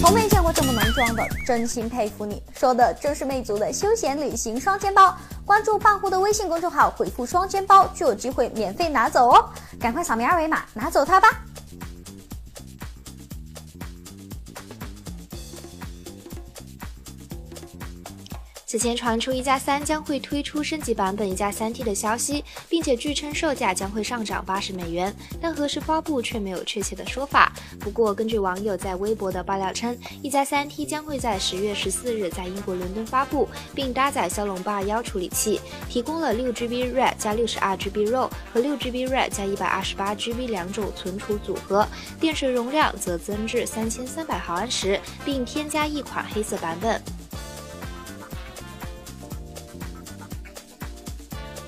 从没见过这么能装的，真心佩服你！说的正是魅族的休闲旅行双肩包。关注半壶的微信公众号，回复“双肩包”就有机会免费拿走哦！赶快扫描二维码拿走它吧！此前传出一加三将会推出升级版本一加三 T 的消息，并且据称售价将会上涨八十美元，但何时发布却没有确切的说法。不过，根据网友在微博的爆料称，一加三 T 将会在十月十四日在英国伦敦发布，并搭载骁龙八二幺处理器，提供了六 GB RAM 加六十二 GB ROM 和六 GB RAM 加一百二十八 GB 两种存储组合，电池容量则增至三千三百毫安时，并添加一款黑色版本。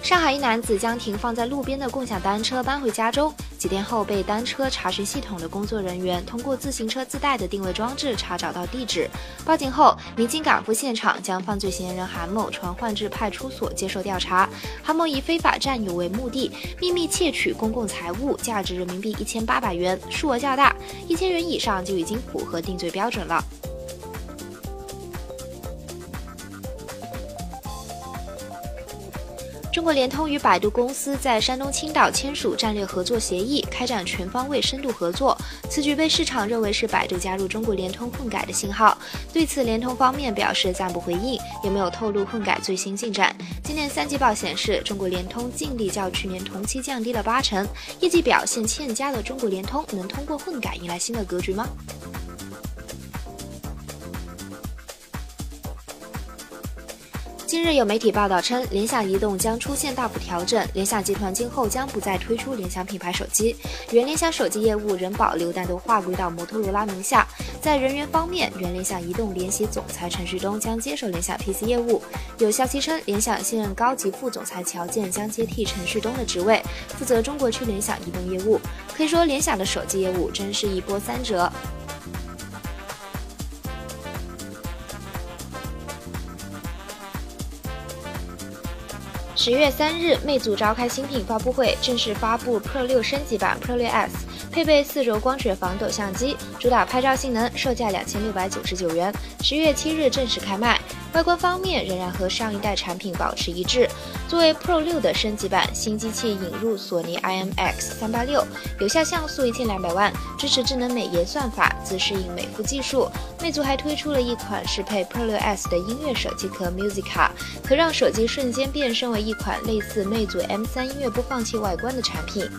上海一男子将停放在路边的共享单车搬回家中，几天后被单车查询系统的工作人员通过自行车自带的定位装置查找到地址。报警后，民警赶赴现场，将犯罪嫌疑人韩某传唤至派出所接受调查。韩某以非法占有为目的，秘密窃取公共财物，价值人民币一千八百元，数额较大，一千元以上就已经符合定罪标准了。中国联通与百度公司在山东青岛签署战略合作协议，开展全方位深度合作。此举被市场认为是百度加入中国联通混改的信号。对此，联通方面表示暂不回应，也没有透露混改最新进展。今年三季报显示，中国联通净利较去年同期降低了八成，业绩表现欠佳的中国联通能通过混改迎来新的格局吗？近日有媒体报道称，联想移动将出现大幅调整，联想集团今后将不再推出联想品牌手机，原联想手机业务仍保留，但都划归到摩托罗拉名下。在人员方面，原联想移动联席总裁陈旭东将接手联想 PC 业务。有消息称，联想现任高级副总裁乔建将接替陈旭东的职位，负责中国区联想移动业务。可以说，联想的手机业务真是一波三折。十月三日，魅族召开新品发布会，正式发布 Pro 六升级版 Pro 六 S，配备四轴光学防抖相机，主打拍照性能，售价两千六百九十九元。十月七日正式开卖。外观方面仍然和上一代产品保持一致。作为 Pro 六的升级版，新机器引入索尼 IMX 三八六，有效像素一千两百万，支持智能美颜算法，自适应美肤技术。魅族还推出了一款适配 Pro 六 S 的音乐手机壳 Musica，可让手机瞬间变身为一款类似魅族 M 三音乐播放器外观的产品。